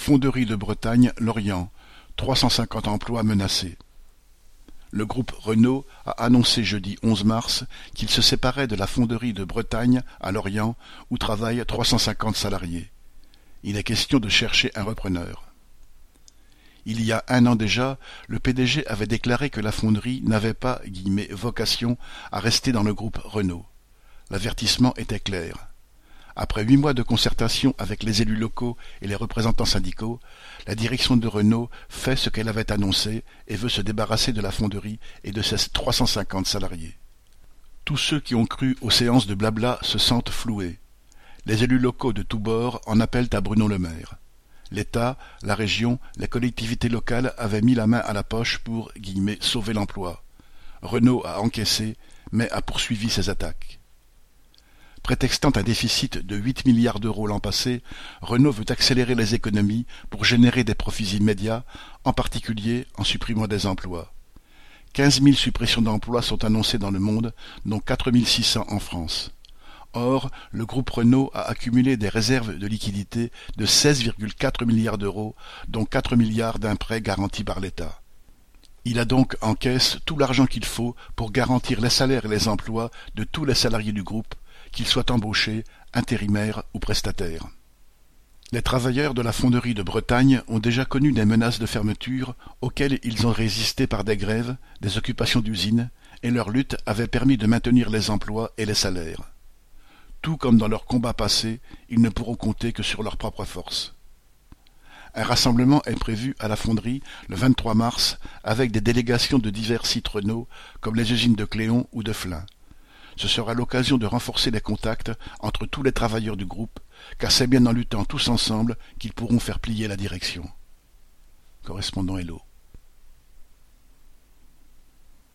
Fonderie de Bretagne, Lorient, trois cent cinquante emplois menacés. Le groupe Renault a annoncé jeudi 11 mars qu'il se séparait de la fonderie de Bretagne à Lorient où travaillent trois cent cinquante salariés. Il est question de chercher un repreneur. Il y a un an déjà, le PDG avait déclaré que la fonderie n'avait pas guillemets, vocation à rester dans le groupe Renault. L'avertissement était clair. Après huit mois de concertation avec les élus locaux et les représentants syndicaux, la direction de Renault fait ce qu'elle avait annoncé et veut se débarrasser de la fonderie et de ses 350 salariés. Tous ceux qui ont cru aux séances de blabla se sentent floués. Les élus locaux de tous bords en appellent à Bruno Le Maire. L'État, la région, les collectivités locales avaient mis la main à la poche pour guillemets, sauver l'emploi. Renault a encaissé, mais a poursuivi ses attaques. Prétextant un déficit de huit milliards d'euros l'an passé, Renault veut accélérer les économies pour générer des profits immédiats, en particulier en supprimant des emplois. Quinze mille suppressions d'emplois sont annoncées dans le monde, dont quatre mille six cents en France. Or, le groupe Renault a accumulé des réserves de liquidités de 16,4 milliards d'euros, dont 4 milliards d'un prêt garanti par l'État. Il a donc en caisse tout l'argent qu'il faut pour garantir les salaires et les emplois de tous les salariés du groupe, qu'ils soient embauchés, intérimaires ou prestataires. Les travailleurs de la fonderie de Bretagne ont déjà connu des menaces de fermeture auxquelles ils ont résisté par des grèves, des occupations d'usines, et leur lutte avait permis de maintenir les emplois et les salaires. Tout comme dans leur combat passé, ils ne pourront compter que sur leur propre force. Un rassemblement est prévu à la fonderie le 23 mars avec des délégations de divers sites Renault comme les usines de Cléon ou de Flins. Ce sera l'occasion de renforcer les contacts entre tous les travailleurs du groupe, car c'est bien en luttant tous ensemble qu'ils pourront faire plier la direction. Correspondant Hello.